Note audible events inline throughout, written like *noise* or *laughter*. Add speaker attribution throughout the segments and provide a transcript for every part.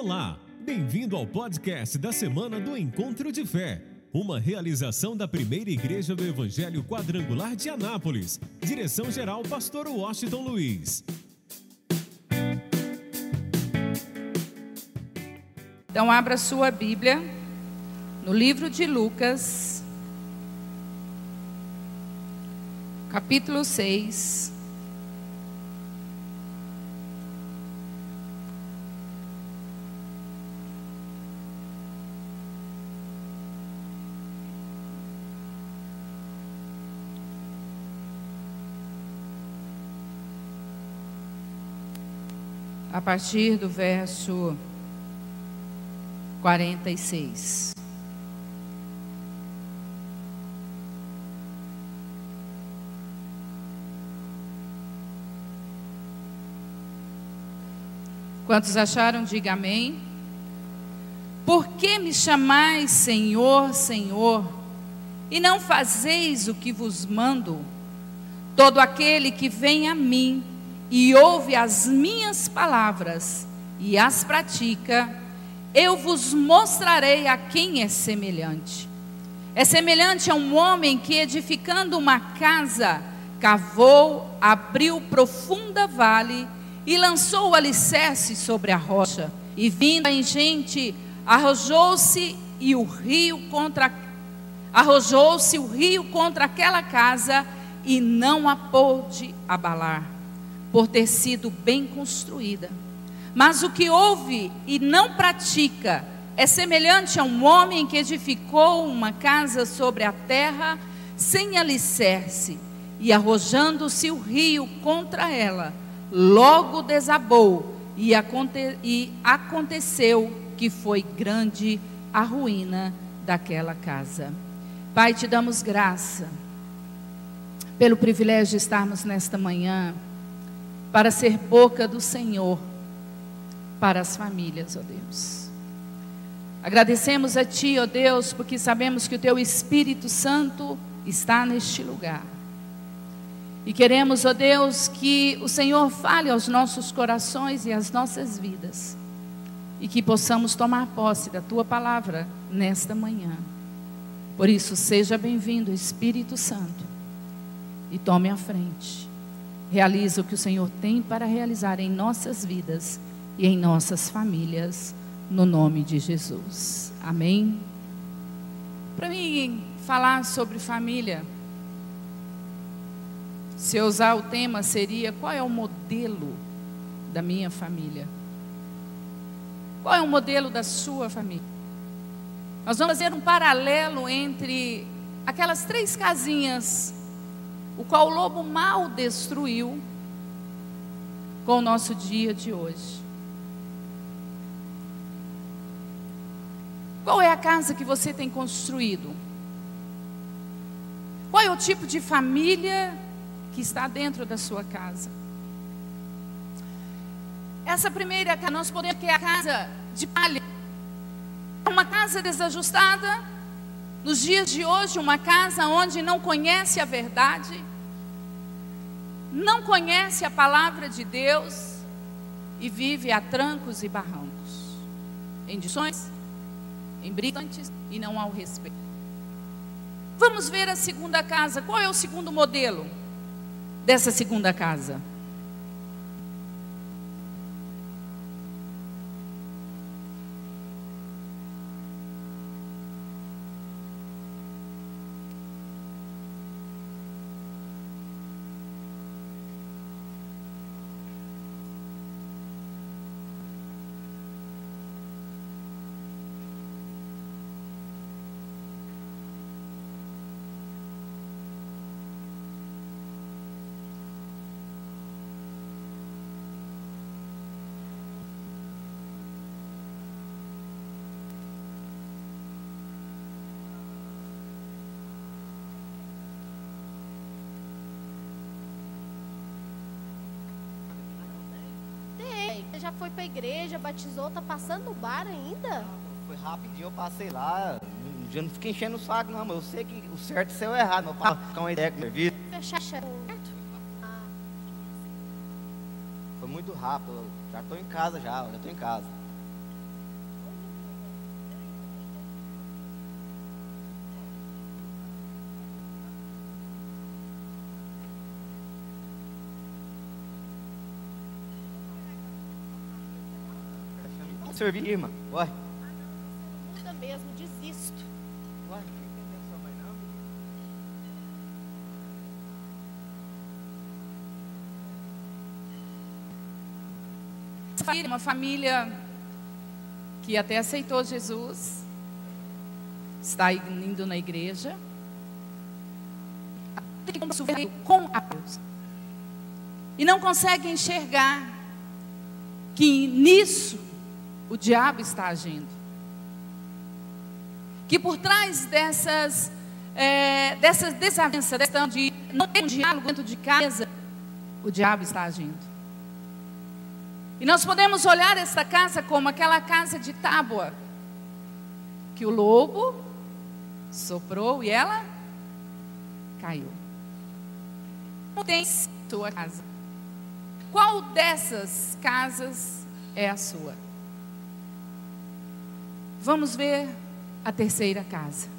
Speaker 1: Olá, bem-vindo ao podcast da semana do Encontro de Fé, uma realização da primeira igreja do Evangelho Quadrangular de Anápolis. Direção-geral, Pastor Washington Luiz.
Speaker 2: Então, abra sua Bíblia no livro de Lucas, capítulo 6. Partir do verso 46. Quantos acharam, diga amém. Por que me chamais Senhor, Senhor, e não fazeis o que vos mando? Todo aquele que vem a mim e ouve as minhas palavras e as pratica, eu vos mostrarei a quem é semelhante. É semelhante a um homem que, edificando uma casa, cavou, abriu profunda vale e lançou o alicerce sobre a rocha. E vindo a enchente, arrojou-se e o rio contra arrojou-se o rio contra aquela casa e não a pôde abalar, por ter sido bem construída. Mas o que ouve e não pratica é semelhante a um homem que edificou uma casa sobre a terra sem alicerce, e arrojando-se o rio contra ela, logo desabou, e, aconte e aconteceu que foi grande a ruína daquela casa. Pai, te damos graça pelo privilégio de estarmos nesta manhã para ser boca do Senhor para as famílias, ó Deus. Agradecemos a Ti, ó Deus, porque sabemos que o Teu Espírito Santo está neste lugar. E queremos, ó Deus, que o Senhor fale aos nossos corações e às nossas vidas. E que possamos tomar posse da Tua palavra nesta manhã. Por isso, seja bem-vindo, Espírito Santo. E tome a frente. Realize o que o Senhor tem para realizar em nossas vidas e em nossas famílias, no nome de Jesus. Amém? Para mim falar sobre família, se eu usar o tema seria qual é o modelo da minha família? Qual é o modelo da sua família? Nós vamos fazer um paralelo entre aquelas três casinhas, o qual o lobo mal destruiu, com o nosso dia de hoje. Qual é a casa que você tem construído? Qual é o tipo de família que está dentro da sua casa? Essa primeira casa, nós podemos que é a casa de palha. É uma casa desajustada. Nos dias de hoje, uma casa onde não conhece a verdade, não conhece a palavra de Deus e vive a trancos e barrancos. Em dições, em brigantes e não ao respeito. Vamos ver a segunda casa. Qual é o segundo modelo dessa segunda casa?
Speaker 3: Você já foi pra igreja, batizou, tá passando o bar ainda?
Speaker 4: Foi rapidinho, eu passei lá. Já não fiquei enchendo o saco, não, mas eu sei que o certo é o errado. Meu pai ficar uma ideia com.
Speaker 3: Fechar certo? Ah,
Speaker 4: Foi muito rápido. eu Já estou em casa já, já estou em casa. Servir, irmã. Uai.
Speaker 3: Muda mesmo, desisto.
Speaker 4: Uai,
Speaker 2: uma família que até aceitou Jesus, está indo na igreja, com a Deus. E não consegue enxergar que nisso o diabo está agindo. Que por trás dessas, é, dessas desavenças, dessa de não ter um diálogo dentro de casa, o diabo está agindo. E nós podemos olhar esta casa como aquela casa de tábua, que o lobo soprou e ela caiu. Não tem sua casa. Qual dessas casas é a sua? Vamos ver a terceira casa.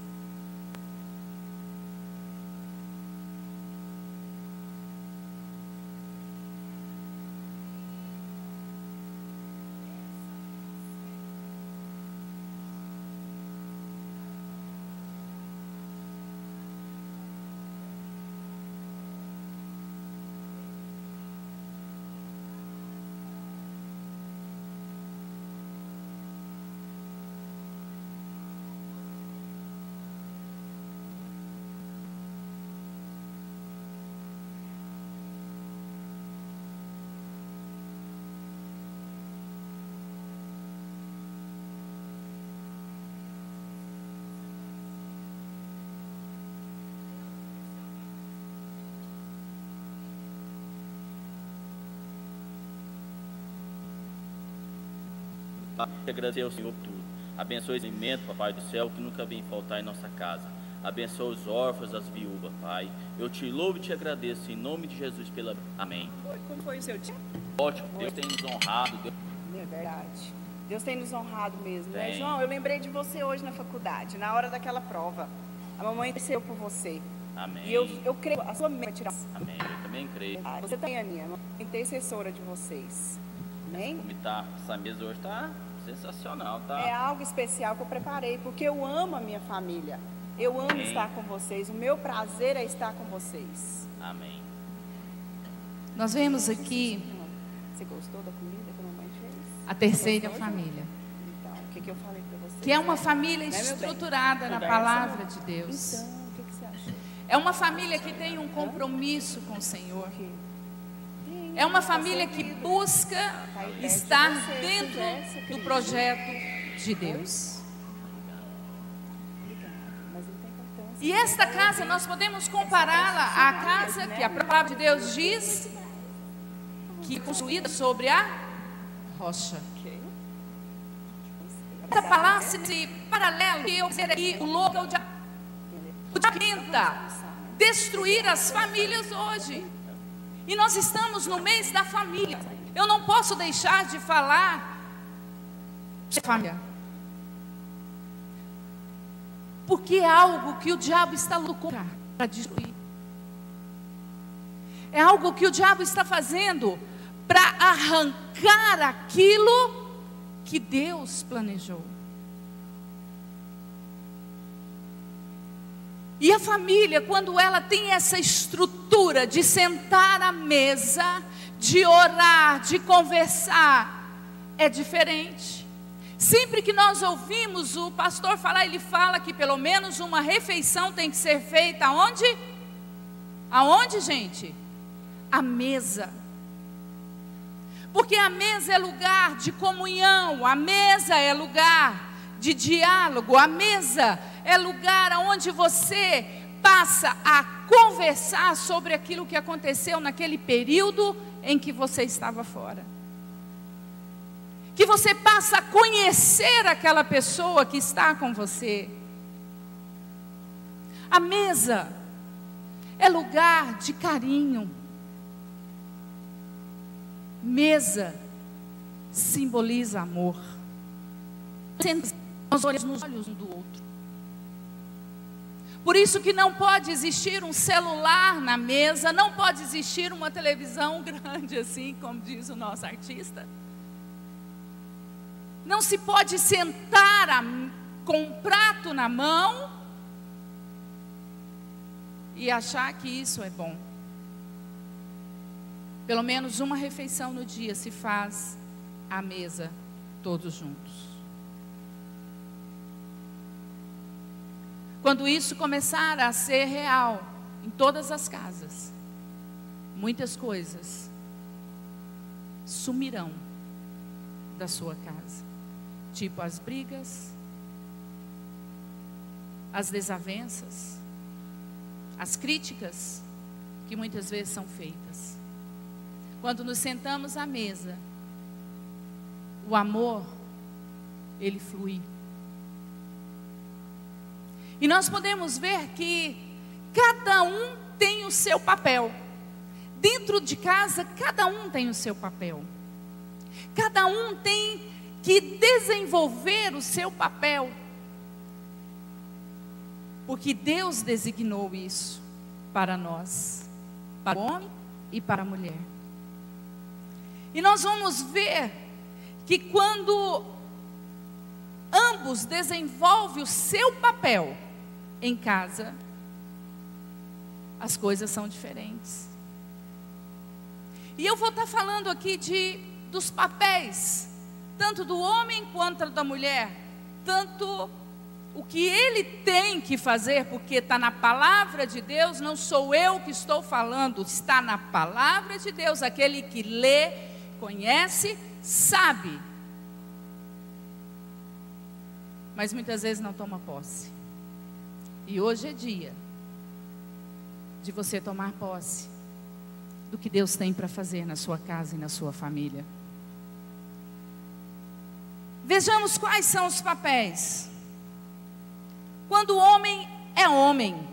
Speaker 5: Te agradecer ao Senhor por tudo. Abençoe esse alimento, Papai do céu, que nunca vem faltar em nossa casa. Abençoe os órfãos, as viúvas, Pai. Eu te louvo e te agradeço em nome de Jesus pela. Amém.
Speaker 6: Como foi o seu dia?
Speaker 5: Ótimo, Deus tem nos honrado. Deus...
Speaker 6: É verdade. Deus tem nos honrado mesmo, né?
Speaker 5: Tem.
Speaker 6: João, eu lembrei de você hoje na faculdade, na hora daquela prova. A mamãe intercedeu por você.
Speaker 5: Amém.
Speaker 6: E eu, eu creio, a sua mãe vai tirar.
Speaker 5: Amém. Eu também creio.
Speaker 6: Você também, Aninha, a intercessora de vocês. Amém?
Speaker 5: Como tá, essa mesa hoje tá sensacional, tá?
Speaker 6: É algo especial que eu preparei, porque eu amo a minha família. Eu amo
Speaker 5: Amém.
Speaker 6: estar com vocês. O meu prazer é estar com vocês.
Speaker 5: Amém.
Speaker 2: Nós vemos aqui
Speaker 6: Você gostou da comida que a mamãe fez?
Speaker 2: a terceira família,
Speaker 6: Então, o que, que eu falei para você?
Speaker 2: que é uma família
Speaker 6: Né,
Speaker 2: estruturada na palavra de Deus.
Speaker 6: Então, o que, que você achou?
Speaker 2: É uma família que tem um compromisso com o Senhor.
Speaker 6: Que-
Speaker 2: É uma família que busca
Speaker 6: de
Speaker 2: estar dentro do projeto de Deus. E esta casa nós podemos compará-la à casa que a palavra de Deus diz que é construída sobre a rocha. Essa palavra se paralelo que eu dizer aqui o. O diabo tenta destruir as famílias hoje. E nós estamos no mês da família. Eu não posso deixar de falar de família. Porque é algo que o diabo está lutando para destruir. É algo que o diabo está fazendo para arrancar aquilo que Deus planejou. E a família, quando ela tem essa estrutura de sentar à mesa, de orar, de conversar, é diferente. Sempre que nós ouvimos o pastor falar, ele fala que pelo menos uma refeição tem que ser feita aonde? Aonde, gente? A mesa. Porque a mesa é lugar de comunhão, a mesa é lugar de diálogo, a mesa é lugar onde você passa a conversar sobre aquilo que aconteceu naquele período em que você estava fora. Que você passa a conhecer aquela pessoa que está com você. A mesa é lugar de carinho. Mesa simboliza amor. Nós olhamos nos olhos um do outro. Por isso que não pode existir um celular na mesa, não pode existir uma televisão *laughs* grande assim, como diz o nosso artista. não se pode sentar a, com um prato na mão e achar que isso é bom. Pelo menos uma refeição no dia se faz à mesa, todos juntos. Quando isso começar a ser real em todas as casas, muitas coisas sumirão da sua casa, tipo as brigas, as desavenças, as críticas que muitas vezes são feitas. Quando nos sentamos à mesa, o amor, ele flui. E nós podemos ver que cada um tem o seu papel. Dentro de casa, cada um tem o seu papel. Cada um tem que desenvolver o seu papel. Porque Deus designou isso para nós, para o homem e para a mulher. E nós vamos ver que quando ambos desenvolvem o seu papel em casa, as coisas são diferentes. E eu vou estar falando aqui de dos papéis, tanto do homem quanto da mulher, tanto o que ele tem que fazer, porque está na palavra de Deus, não sou eu que estou falando, está na palavra de Deus, aquele que lê, conhece, sabe. Mas muitas vezes não toma posse. E hoje é dia de você tomar posse do que Deus tem para fazer na sua casa e na sua família. Vejamos quais são os papéis. Quando o homem é homem,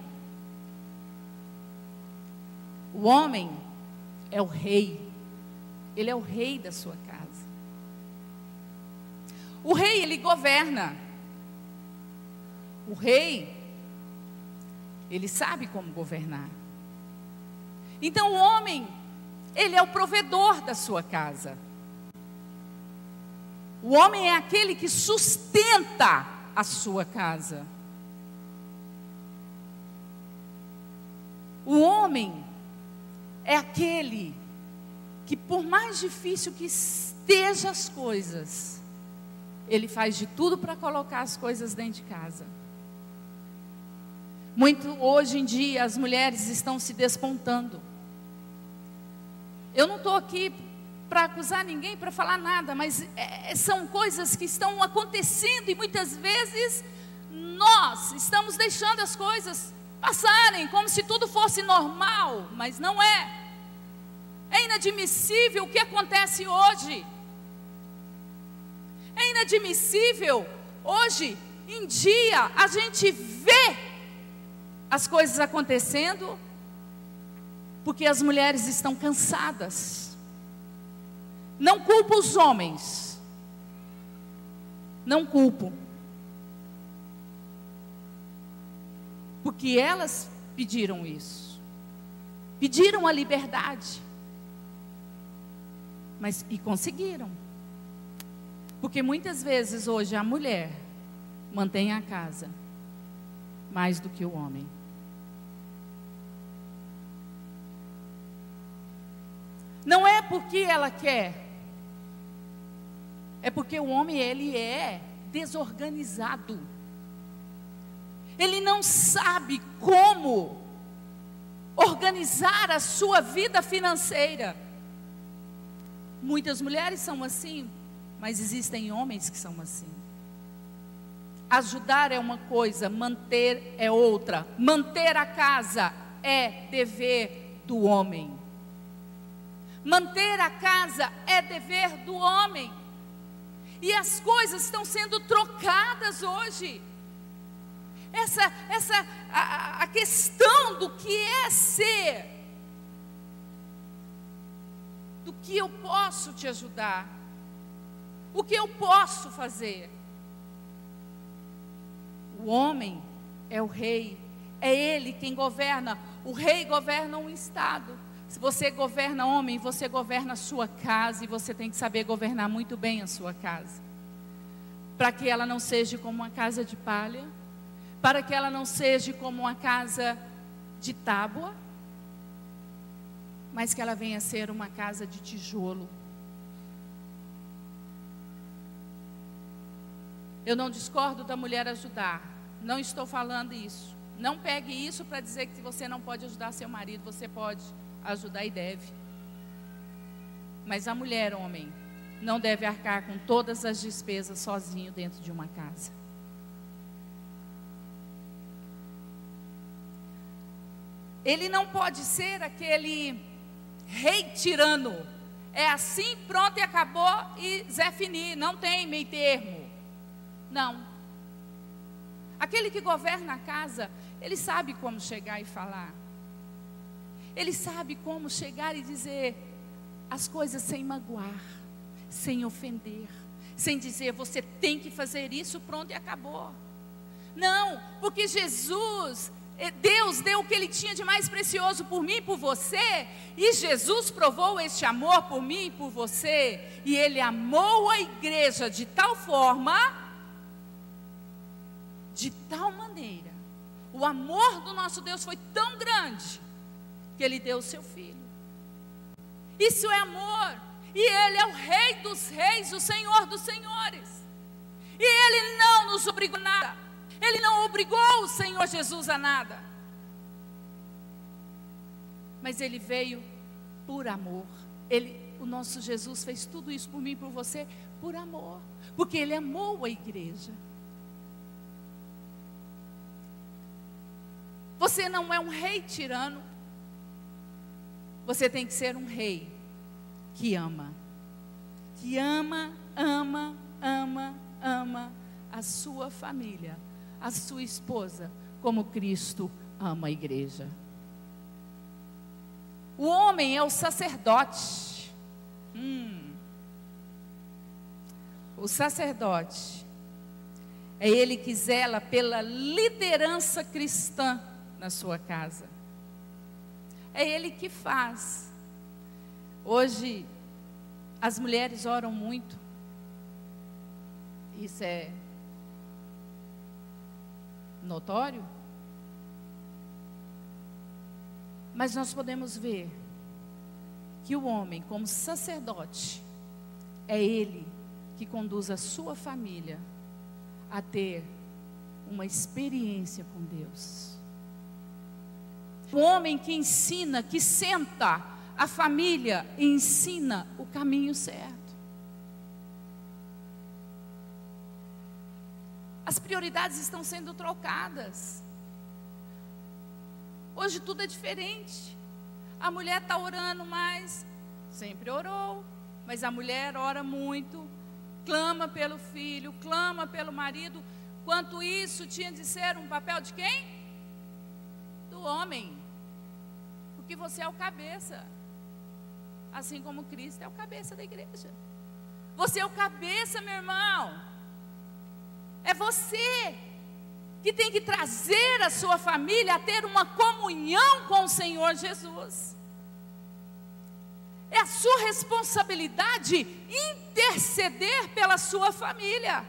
Speaker 2: o homem é o rei, ele é o rei da sua casa. O rei, ele governa. O rei, ele sabe como governar. Então, o homem, ele é o provedor da sua casa. O homem é aquele que sustenta a sua casa. O homem é aquele que, por mais difícil que esteja as coisas, ele faz de tudo para colocar as coisas dentro de casa. Muito hoje em dia as mulheres estão se despontando. Eu não estou aqui para acusar ninguém, para falar nada, mas é, são coisas que estão acontecendo e muitas vezes nós estamos deixando as coisas passarem como se tudo fosse normal, mas não é. É inadmissível o que acontece hoje. É inadmissível hoje em dia a gente vê as coisas acontecendo porque as mulheres estão cansadas. Não culpo os homens. Não culpo. Porque elas pediram isso. Pediram a liberdade. Mas e conseguiram. Porque muitas vezes hoje a mulher mantém a casa mais do que o homem. Não é porque ela quer, é porque o homem ele é desorganizado. Ele não sabe como organizar a sua vida financeira. Muitas mulheres são assim, mas existem homens que são assim. Ajudar é uma coisa, manter é outra. Manter a casa é dever do homem. Manter a casa é dever do homem. E as coisas estão sendo trocadas hoje. Essa, essa a, a questão do que é ser, do que eu posso te ajudar, o que eu posso fazer. O homem é o rei, é ele quem governa. O rei governa um estado. Se você governa homem, você governa a sua casa e você tem que saber governar muito bem a sua casa. para que ela não seja como uma casa de palha, para que ela não seja como uma casa de tábua, mas que ela venha a ser uma casa de tijolo. Eu não discordo da mulher ajudar, não estou falando isso. Não pegue isso para dizer que você não pode ajudar seu marido, você pode ajudar e deve. Mas a mulher, homem, não deve arcar com todas as despesas sozinho dentro de uma casa. Ele não pode ser aquele rei tirano. É assim, pronto e acabou e Zé Fini, não tem meio termo. Não. Aquele que governa a casa, ele sabe como chegar e falar. Ele sabe como chegar e dizer as coisas sem magoar, sem ofender, sem dizer você tem que fazer isso, pronto e acabou. Não, porque Jesus, eh, Deus deu o que Ele tinha de mais precioso por mim e por você, e Jesus provou este amor por mim e por você, e Ele amou a igreja de tal forma, de tal maneira, o amor do nosso Deus foi tão grande, que Ele deu o seu filho. Isso é amor. E Ele é o Rei dos Reis, o Senhor dos Senhores. E Ele não nos obrigou a nada. Ele não obrigou o Senhor Jesus a nada. Mas Ele veio por amor. Ele, o nosso Jesus fez tudo isso por mim e por você por amor. Porque Ele amou a igreja. Você não é um rei tirano. Você tem que ser um rei que ama. Que ama, ama, ama, ama a sua família, a sua esposa, como Cristo ama a igreja. O homem é o sacerdote. Hum. O sacerdote é ele que zela pela liderança cristã na sua casa. É ele que faz. Hoje, as mulheres oram muito. Isso é notório. Mas nós podemos ver que o homem, como sacerdote, é ele que conduz a sua família a ter uma experiência com Deus. O homem que ensina, que senta a família ensina o caminho certo. As prioridades estão sendo trocadas. Hoje tudo é diferente. A mulher está orando mais, sempre orou, mas a mulher ora muito, clama pelo filho, clama pelo marido. Quanto isso tinha de ser um papel de quem? Do homem. Porque você é o cabeça. Assim como Cristo é o cabeça da igreja. Você é o cabeça, meu irmão. É você que tem que trazer a sua família a ter uma comunhão com o Senhor Jesus. É a sua responsabilidade interceder pela sua família,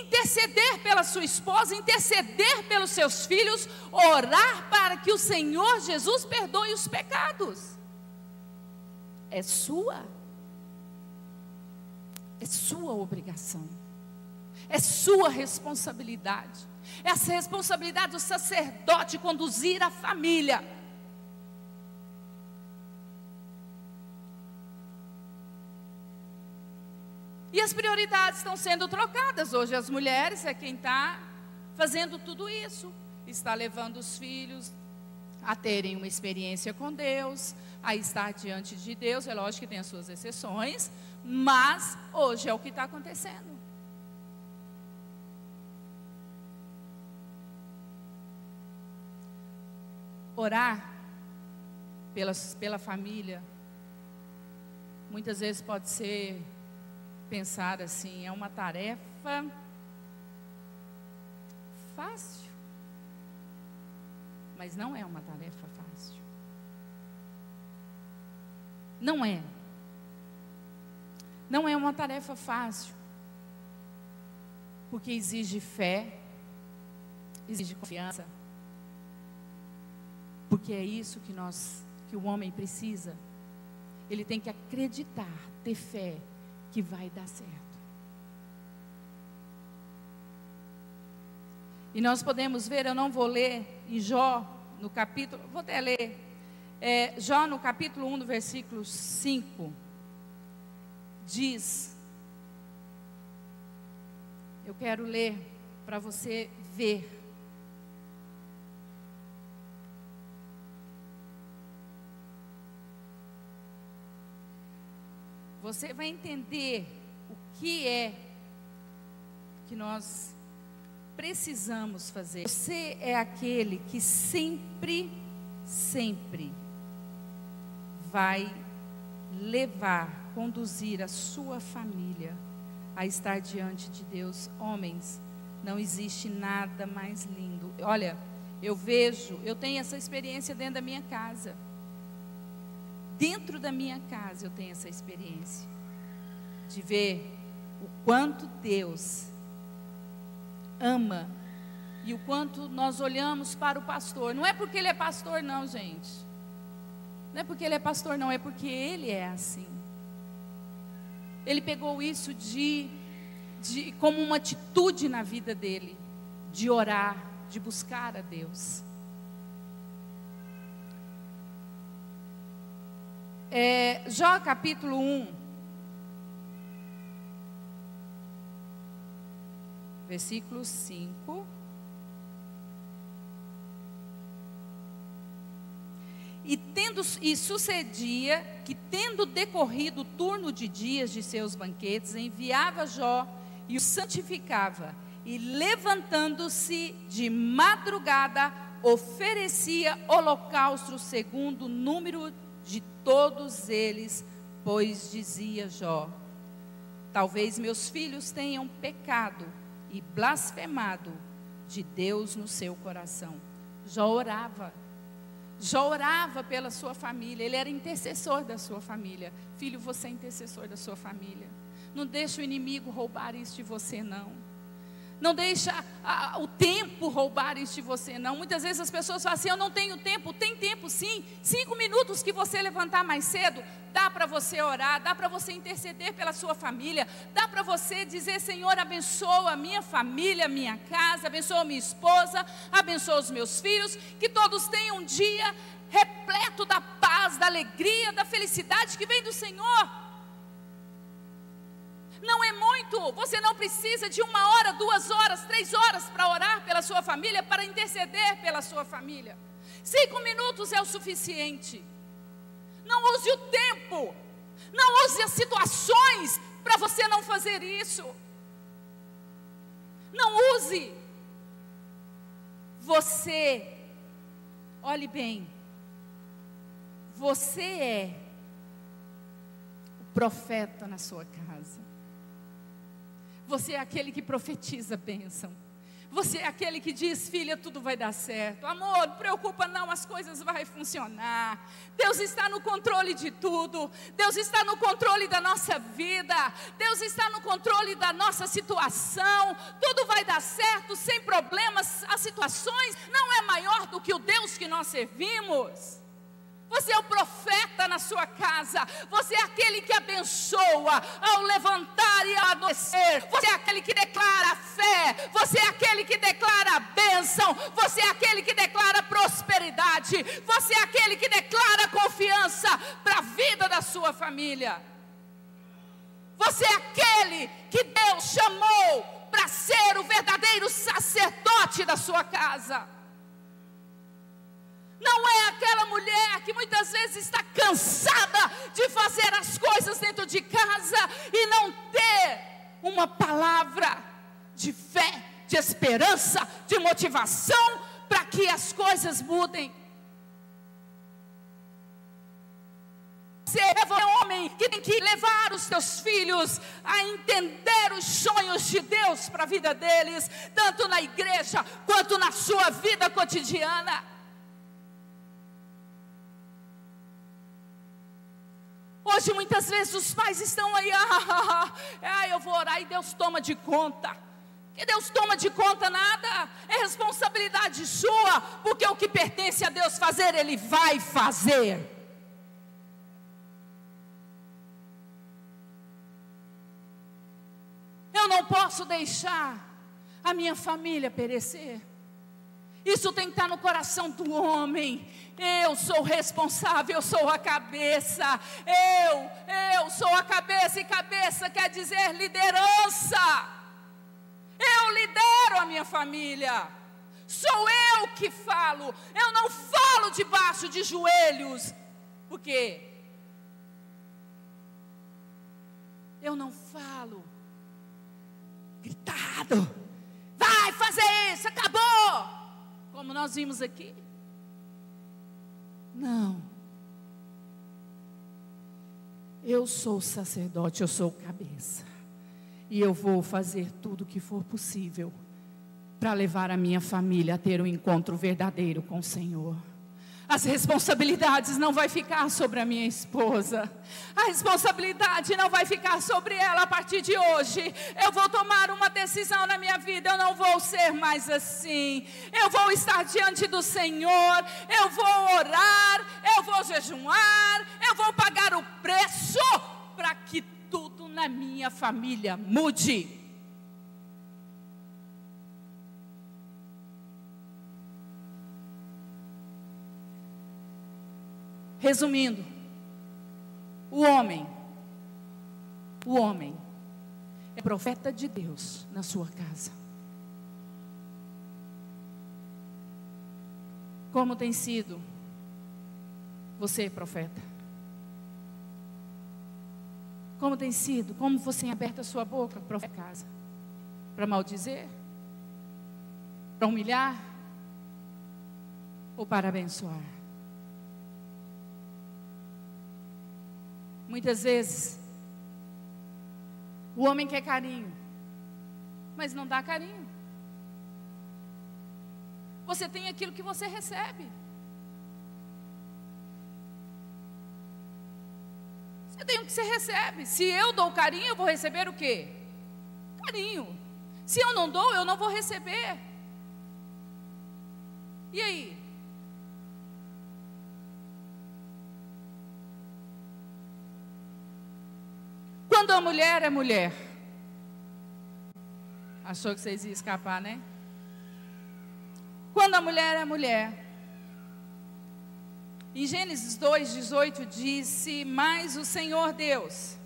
Speaker 2: interceder pela sua esposa, interceder pelos seus filhos, orar para que o Senhor Jesus perdoe os pecados. É sua, é sua obrigação é sua responsabilidade. Essa responsabilidade do sacerdote conduzir a família. E as prioridades estão sendo trocadas. Hoje as mulheres é quem está fazendo tudo isso. Está levando os filhos a terem uma experiência com Deus, a estar diante de Deus. É lógico que tem as suas exceções, mas hoje é o que está acontecendo. Orar pela, pela família, muitas vezes pode ser pensar assim, é uma tarefa fácil, mas não é uma tarefa fácil. Não é. Não é uma tarefa fácil. porque exige fé, exige confiança. Porque é isso que nós, que o homem precisa. Ele tem que acreditar, ter fé que vai dar certo. E nós podemos ver, eu não vou ler em Jó, no capítulo, vou até ler, é, Jó no capítulo 1, no versículo 5, diz, eu quero ler para você ver. Você vai entender o que é que nós precisamos fazer. Você é aquele que sempre, sempre vai levar, conduzir a sua família a estar diante de Deus. Homens, não existe nada mais lindo. Olha, eu vejo, eu tenho essa experiência dentro da minha casa. Dentro da minha casa eu tenho essa experiência de ver o quanto Deus ama e o quanto nós olhamos para o pastor. Não é porque ele é pastor, não, gente. Não é porque ele é pastor, não, é porque ele é assim. Ele pegou isso de, de como uma atitude na vida dele, de orar, de buscar a Deus. É, Jó capítulo 1, versículo 5. E, tendo, e sucedia que, tendo decorrido o turno de dias de seus banquetes, enviava Jó e o santificava, e levantando-se de madrugada, oferecia holocausto segundo o número de todos eles, pois dizia Jó: Talvez meus filhos tenham pecado e blasfemado de Deus no seu coração. Jó orava Jó orava pela sua família, ele era intercessor da sua família. Filho, você é intercessor da sua família. Não deixa o inimigo roubar isso de você, não. Não deixa a, o tempo roubar isso de você, não. Muitas vezes as pessoas falam assim: Eu não tenho tempo. Tem tempo sim. Cinco minutos que você levantar mais cedo, dá para você orar, dá para você interceder pela sua família, dá para você dizer: Senhor, abençoa a minha família, minha casa, abençoa minha esposa, abençoa os meus filhos, que todos tenham um dia repleto da paz, da alegria, da felicidade que vem do Senhor. Não é muito, você não precisa de uma hora, duas horas, três horas para orar pela sua família, para interceder pela sua família. Cinco minutos é o suficiente. Não use o tempo, não use as situações para você não fazer isso. Não use. Você, olhe bem, você é o profeta na sua casa. Você é aquele que profetiza bênção. Você é aquele que diz, filha, tudo vai dar certo. Amor, preocupa não, as coisas vão funcionar. Deus está no controle de tudo. Deus está no controle da nossa vida. Deus está no controle da nossa situação. Tudo vai dar certo, sem problemas. As situações não é maior do que o Deus que nós servimos. Você é o profeta sua casa. Você é aquele que abençoa ao levantar e ao adormecer. Você é aquele que declara fé. Você é aquele que declara bênção. Você é aquele que declara prosperidade. Você é aquele que declara confiança para a vida da sua família. Você é aquele que Deus chamou para ser o verdadeiro sacerdote da sua casa. Não é aquela mulher que muitas vezes está cansada de fazer as coisas dentro de casa e não ter uma palavra de fé, de esperança, de motivação para que as coisas mudem. Você é um homem que tem que levar os seus filhos a entender os sonhos de Deus para a vida deles, tanto na igreja quanto na sua vida cotidiana. Hoje muitas vezes os pais estão aí, *laughs* ah, ah, ah, eu vou orar e Deus toma de conta. Que Deus toma de conta nada, é responsabilidade sua, porque o que pertence a Deus fazer, Ele vai fazer. Eu não posso deixar a minha família perecer. Isso tem que estar no coração do homem. Eu sou responsável, eu sou a cabeça. Eu, eu sou a cabeça, e cabeça quer dizer liderança. Eu lidero a minha família. Sou eu que falo. Eu não falo debaixo de joelhos. Por quê? Eu não falo gritado. Vai fazer isso, acabou. Como nós vimos aqui. Não. Eu sou sacerdote, eu sou cabeça. E eu vou fazer tudo o que for possível para levar a minha família a ter um encontro verdadeiro com o Senhor. As responsabilidades não vai ficar sobre a minha esposa. A responsabilidade não vai ficar sobre ela a partir de hoje. Eu vou tomar uma decisão na minha vida. Eu não vou ser mais assim. Eu vou estar diante do Senhor. Eu vou orar. Eu vou jejuar. Eu vou pagar o preço para que tudo na minha família mude. Resumindo, o homem, o homem é profeta de Deus na sua casa. Como tem sido você, profeta? Como tem sido? Como você tem aberto a sua boca para a casa? Para maldizer? Para humilhar? Ou para abençoar? Muitas vezes, o homem quer carinho, mas não dá carinho. Você tem aquilo que você recebe. Você tem o que você recebe. Se eu dou carinho, eu vou receber o quê? Carinho. Se eu não dou, eu não vou receber. E aí? Quando a mulher é mulher. Achou que vocês iam escapar, né? Quando a mulher é mulher. Em Gênesis 2,18 disse: Mas o Senhor Deus,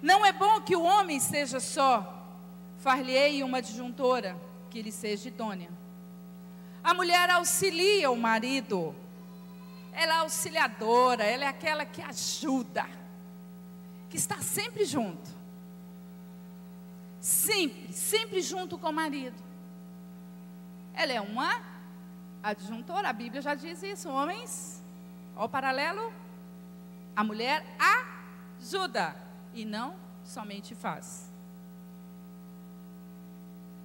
Speaker 2: não é bom que o homem esteja só, far-lhe-ei uma disjuntora que lhe seja idônea. A mulher auxilia o marido, ela é auxiliadora, ela é aquela que ajuda que está sempre junto. Sempre, sempre junto com o marido. Ela é uma adjuntora, a Bíblia já diz isso. Homens, ó o paralelo. A mulher ajuda e não somente faz.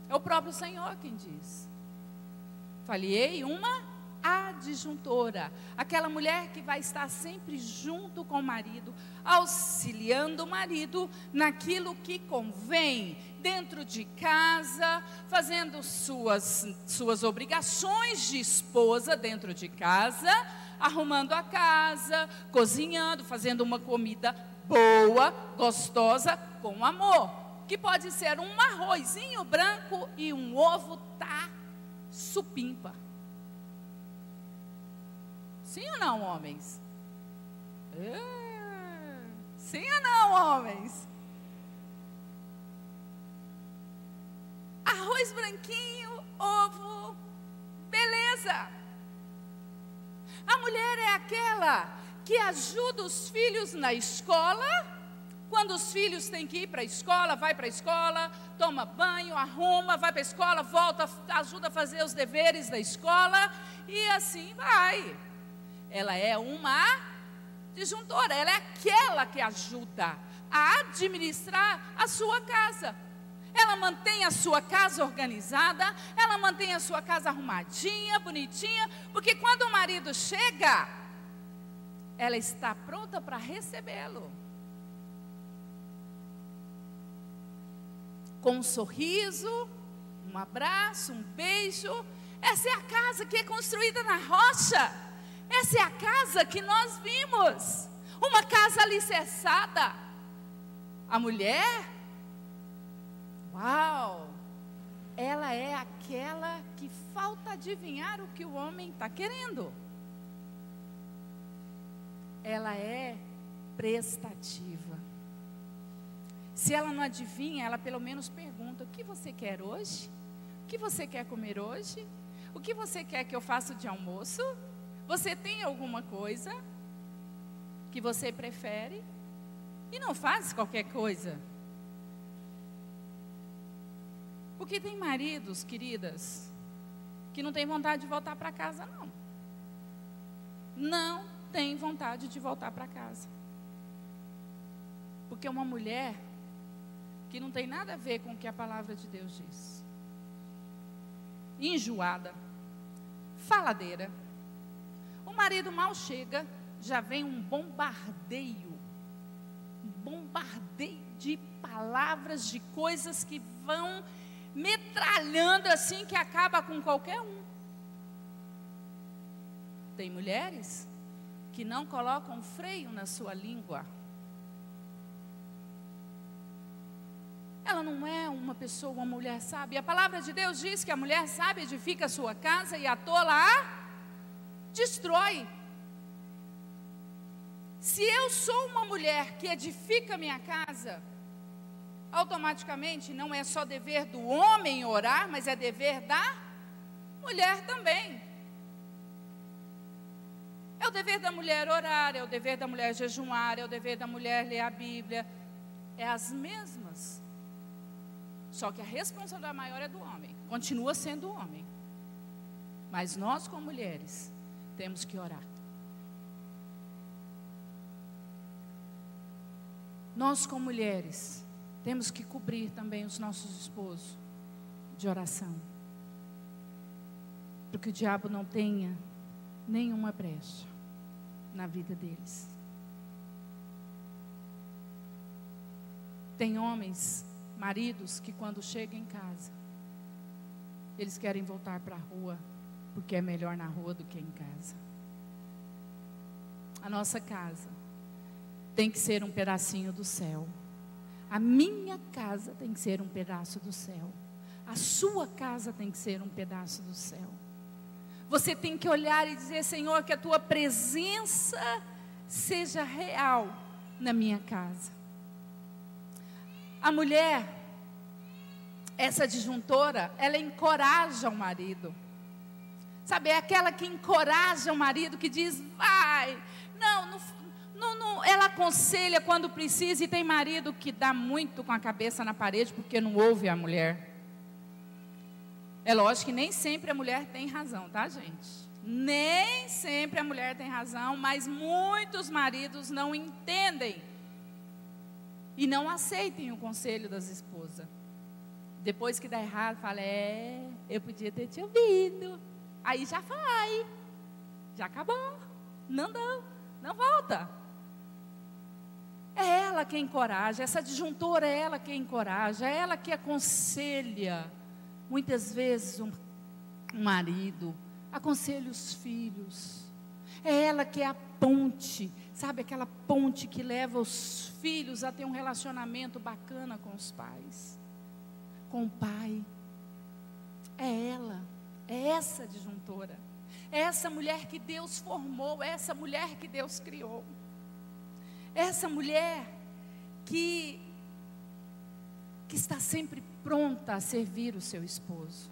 Speaker 2: É o próprio Senhor quem diz. Falei uma adjuntora, aquela mulher que vai estar sempre junto com o marido, auxiliando o marido naquilo que convém, dentro de casa, fazendo suas, suas obrigações de esposa dentro de casa, arrumando a casa, cozinhando, fazendo uma comida boa, gostosa, com amor. Que pode ser um arrozinho branco e um ovo tá supimpa. Sim ou não, homens? É. Sim ou não, homens? Arroz branquinho, ovo, beleza. A mulher é aquela que ajuda os filhos na escola. Quando os filhos têm que ir para a escola, vai para a escola, toma banho, arruma, vai para a escola, volta, ajuda a fazer os deveres da escola e assim vai. Ela é uma disjuntora, ela é aquela que ajuda a administrar a sua casa. Ela mantém a sua casa organizada, ela mantém a sua casa arrumadinha, bonitinha, porque quando o marido chega, ela está pronta para recebê-lo. com um sorriso, um abraço, um beijo. Essa é a casa que é construída na rocha. Essa é a casa que nós vimos. Uma casa alicerçada. A mulher, uau, ela é aquela que falta adivinhar o que o homem está querendo. Ela é prestativa. Se ela não adivinha, ela pelo menos pergunta: o que você quer hoje? O que você quer comer hoje? O que você quer que eu faça de almoço? Você tem alguma coisa que você prefere? E não faz qualquer coisa. Porque tem maridos, queridas, que não tem vontade de voltar para casa, não. Não tem vontade de voltar para casa. Porque uma mulher que não tem nada a ver com o que a palavra de Deus diz. Enjoada, faladeira. O marido mal chega, já vem um bombardeio. Um bombardeio de palavras, de coisas que vão metralhando assim que acaba com qualquer um. Tem mulheres que não colocam freio na sua língua. Ela não é uma pessoa, uma mulher sábia. A palavra de Deus diz que a mulher sábia edifica a sua casa e a tola a destrói. Se eu sou uma mulher que edifica minha casa, automaticamente não é só dever do homem orar, mas é dever da mulher também. É o dever da mulher orar, é o dever da mulher jejuar, é o dever da mulher ler a Bíblia. É as mesmas. Só que a responsabilidade maior é do homem. Continua sendo o homem. Mas nós, como mulheres, temos que orar. Nós, como mulheres, temos que cobrir também os nossos esposos de oração. Para que o diabo não tenha nenhuma brecha na vida deles. Tem homens, maridos, que quando chegam em casa, eles querem voltar para a rua, porque é melhor na rua do que em casa. A nossa casa tem que ser um pedacinho do céu. A minha casa tem que ser um pedaço do céu. A sua casa tem que ser um pedaço do céu. Você tem que olhar e dizer: Senhor, que a tua presença seja real na minha casa. A mulher, essa disjuntora, ela encoraja o marido. Sabe, é aquela que encoraja o marido, que diz: vai. Não, não, não, não, ela aconselha quando precisa, e tem marido que dá muito com a cabeça na parede porque não ouve a mulher. É lógico que nem sempre a mulher tem razão, tá, gente? Nem sempre a mulher tem razão, mas muitos maridos não entendem e não aceitem o conselho das esposas. Depois que dá errado, fala: É, eu podia ter te ouvido. Aí já foi, já acabou, não deu, não volta. É ela que encoraja, essa disjuntora é ela que encoraja, é ela que aconselha. Muitas vezes um, um marido. Aconselha os filhos. É ela que é a ponte, sabe aquela ponte que leva os filhos a ter um relacionamento bacana com os pais, com o pai. É ela, é essa disjuntora, é essa mulher que Deus formou, é essa mulher que Deus criou. Essa mulher que, que está sempre pronta a servir o seu esposo.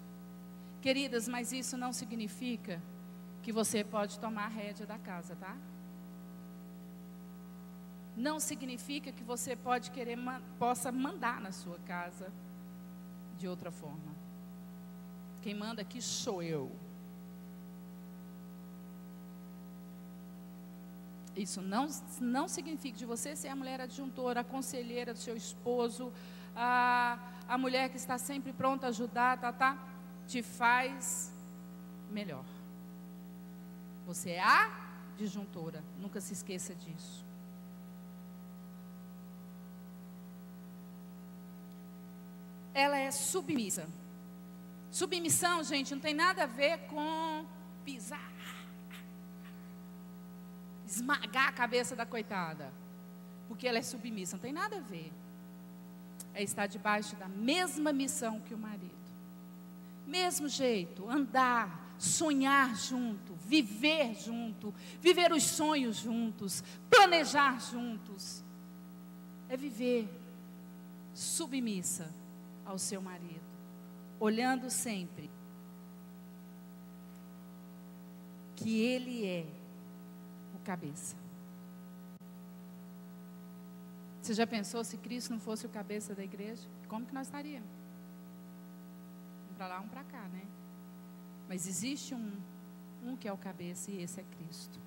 Speaker 2: Queridas, mas isso não significa que você pode tomar a rédea da casa, tá? Não significa que você pode querer possa mandar na sua casa de outra forma. Quem manda aqui sou eu. Isso não, não significa de você ser a mulher adjuntora, a conselheira do seu esposo, a, a mulher que está sempre pronta a ajudar, tá, tá, te faz melhor. Você é a disjuntora, nunca se esqueça disso. ela é submissa. Submissão, gente, não tem nada a ver com pisar, esmagar a cabeça da coitada, porque ela é submissa, não tem nada a ver. É estar debaixo da mesma missão que o marido. Mesmo jeito, andar, sonhar junto, viver junto, viver os sonhos juntos, planejar juntos. É viver submissa ao seu marido, olhando sempre que ele é o cabeça. Você já pensou se Cristo não fosse o cabeça da igreja? Como que nós estaríamos? Um para lá, um para cá, né? Mas existe um, um que é o cabeça e esse é Cristo.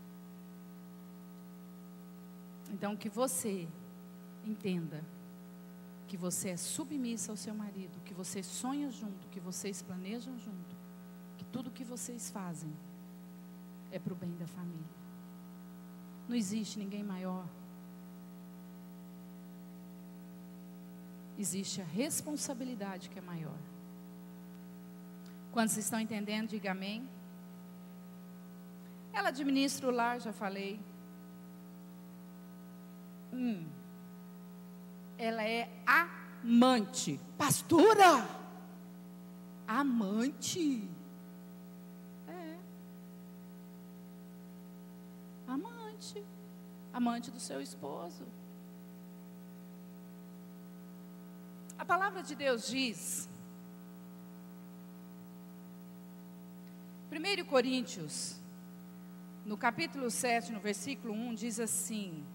Speaker 2: Então que você entenda que você é submissa ao seu marido, que vocês sonham junto, que vocês planejam junto, que tudo que vocês fazem é para o bem da família. Não existe ninguém maior. Existe a responsabilidade que é maior. Quando vocês estão entendendo, diga amém. Ela administra o lar, já falei. Hum. Ela é amante. Pastora! Amante. É. Amante. Amante do seu esposo. A palavra de Deus diz 1 Coríntios, no capítulo 7, no versículo 1, diz assim: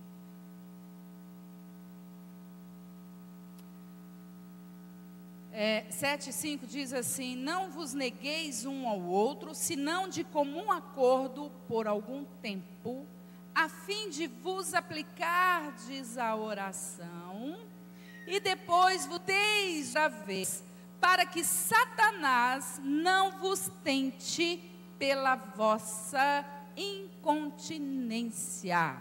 Speaker 2: É, 7,5 diz assim: Não vos negueis um ao outro, senão de comum acordo por algum tempo, a fim de vos aplicardes a oração, e depois vos deis a vez para que Satanás não vos tente pela vossa incontinência.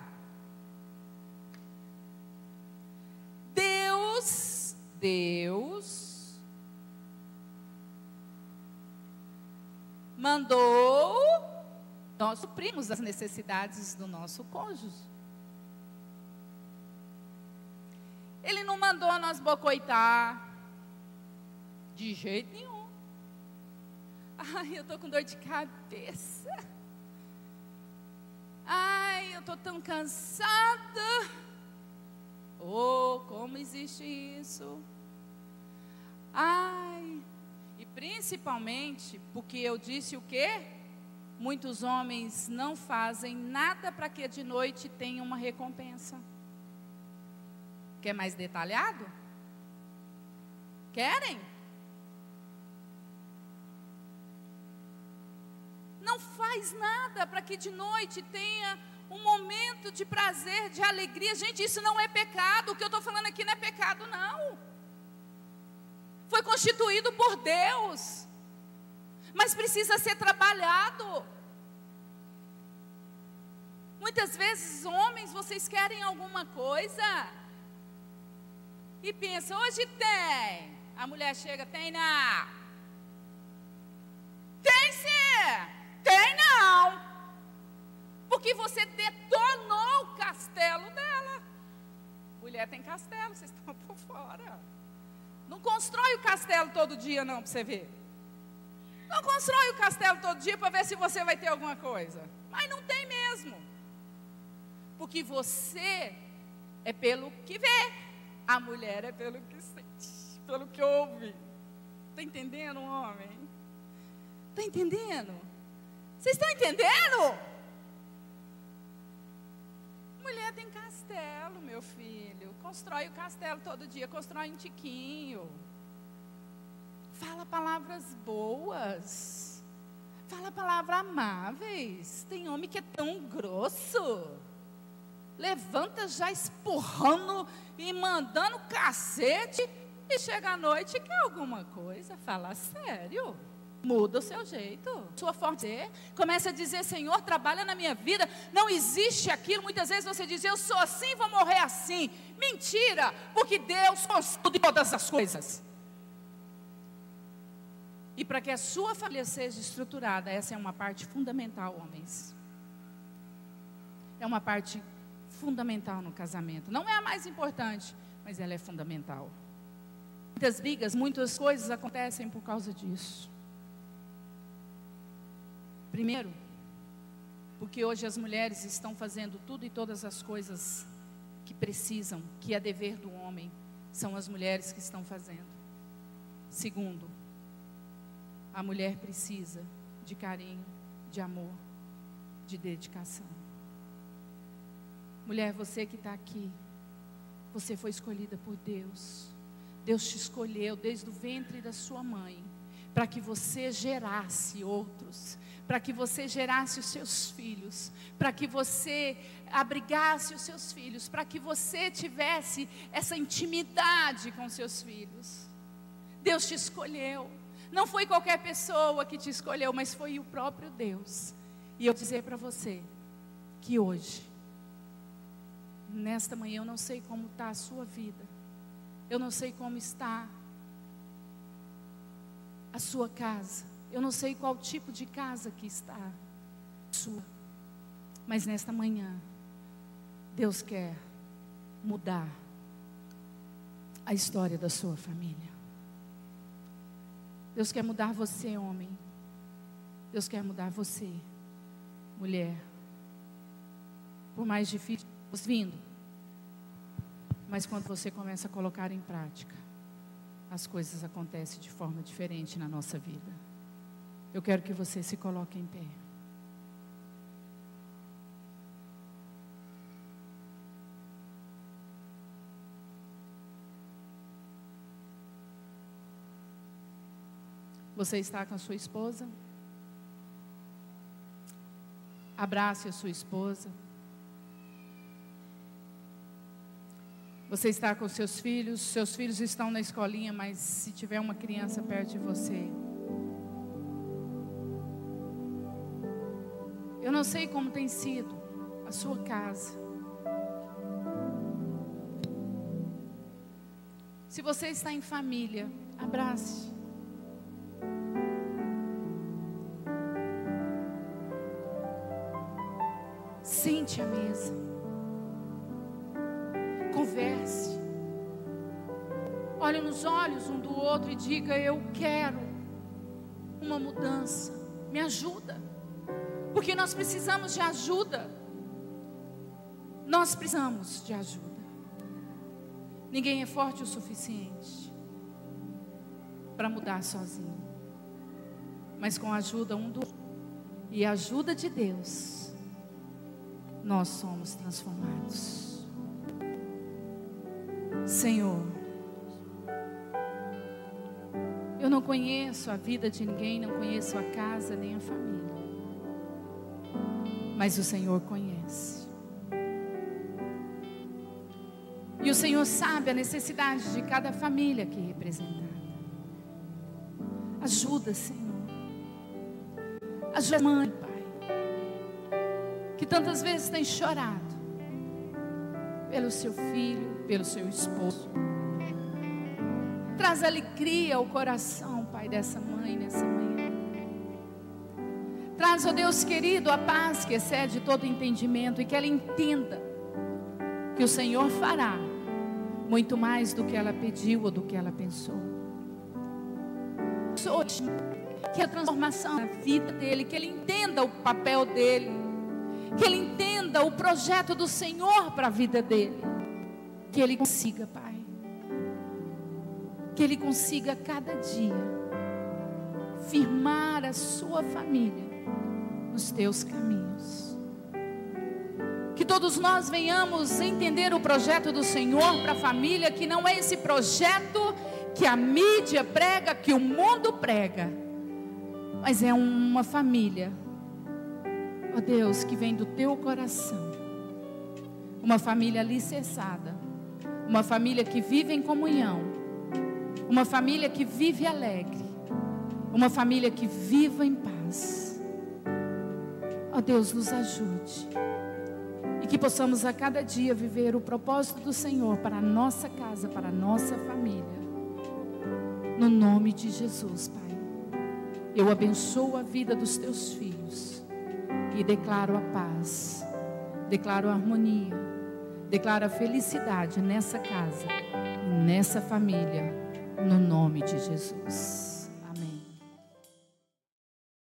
Speaker 2: Deus, Deus, mandou nós suprimos as necessidades do nosso cônjuge. Ele não mandou nós bocoitar, de jeito nenhum. Ai, eu estou com dor de cabeça. Ai, eu estou tão cansada. Oh, como existe isso? Ai, principalmente porque eu disse o quê? Muitos homens não fazem nada para que de noite tenha uma recompensa. Quer mais detalhado? Querem? não faz nada para que de noite tenha um momento de prazer, de alegria. Gente, isso não é pecado. O que eu estou falando aqui não é pecado, não. Foi constituído por Deus, mas precisa ser trabalhado. Muitas vezes, homens, vocês querem alguma coisa e pensam, hoje tem. A mulher chega, tem não. Tem sim. Tem não. Porque você detonou o castelo dela. Mulher tem castelo, vocês estão por fora. Não constrói o castelo todo dia, não, para você ver. Não constrói o castelo todo dia para ver se você vai ter alguma coisa. Mas não tem mesmo. Porque você é pelo que vê, a mulher é pelo que sente, pelo que ouve. Está entendendo, homem? Está entendendo? Vocês estão entendendo? Mulher tem castelo, meu filho. Constrói o castelo todo dia, constrói um tiquinho. Fala palavras boas. Fala palavras amáveis. Tem homem que é tão grosso. Levanta já esporrando e mandando cacete. E chega à noite quer alguma coisa. Fala sério. Muda o seu jeito, sua força. Começa a dizer, Senhor, trabalha na minha vida. Não existe aquilo. Muitas vezes você diz, eu sou assim, vou morrer assim. Mentira, porque Deus constrói todas as coisas. E para que a sua família seja estruturada, essa é uma parte fundamental, homens. É uma parte fundamental no casamento. Não é a mais importante, mas ela é fundamental. Muitas brigas, muitas coisas acontecem por causa disso. Primeiro, porque hoje as mulheres estão fazendo tudo e todas as coisas que precisam, que é dever do homem, são as mulheres que estão fazendo. Segundo, a mulher precisa de carinho, de amor, de dedicação. Mulher, você que está aqui, você foi escolhida por Deus. Deus te escolheu desde o ventre da sua mãe para que você gerasse outros, para que você gerasse os seus filhos, para que você abrigasse os seus filhos, para que você tivesse essa intimidade com seus filhos. Deus te escolheu. Não foi qualquer pessoa que te escolheu, mas foi o próprio Deus. E eu dizer para você que hoje, nesta manhã, eu não sei como está a sua vida, eu não sei como está a sua casa, eu não sei qual tipo de casa que está sua, mas nesta manhã, Deus quer mudar a história da sua família. Deus quer mudar você, homem. Deus quer mudar você, mulher. Por mais difícil vindo, mas quando você começa a colocar em prática, as coisas acontecem de forma diferente na nossa vida. Eu quero que você se coloque em pé. Você está com a sua esposa? Abrace a sua esposa. Você está com seus filhos, seus filhos estão na escolinha, mas se tiver uma criança perto de você, eu não sei como tem sido a sua casa. Se você está em família, abrace. Sente a mesa. Converse. Olhe nos olhos um do outro e diga: Eu quero uma mudança. Me ajuda. Porque nós precisamos de ajuda. Nós precisamos de ajuda. Ninguém é forte o suficiente para mudar sozinho. Mas com a ajuda um do outro e a ajuda de Deus, nós somos transformados. Senhor, eu não conheço a vida de ninguém, não conheço a casa nem a família, mas o Senhor conhece. E o Senhor sabe a necessidade de cada família aqui representada. Ajuda, Senhor. Ajuda a mãe, Pai que tantas vezes tem chorado pelo seu filho, pelo seu esposo. Traz alegria ao coração, Pai, dessa mãe nessa manhã. Traz, ó oh Deus querido, a paz que excede todo entendimento e que ela entenda que o Senhor fará muito mais do que ela pediu ou do que ela pensou. Que a transformação na vida dele, que ele entenda o papel dele que ele entenda o projeto do Senhor para a vida dele. Que ele consiga, Pai. Que ele consiga cada dia firmar a sua família nos teus caminhos. Que todos nós venhamos entender o projeto do Senhor para a família, que não é esse projeto que a mídia prega, que o mundo prega, mas é uma família ó oh Deus, que vem do teu coração. Uma família alicerçada, uma família que vive em comunhão, uma família que vive alegre, uma família que viva em paz. Ó oh Deus, nos ajude. E que possamos a cada dia viver o propósito do Senhor para a nossa casa, para a nossa família. No nome de Jesus, Pai. eu abençoo a vida dos teus filhos e declaro a paz, declaro a harmonia, declaro a felicidade nessa casa nessa família, no nome de Jesus.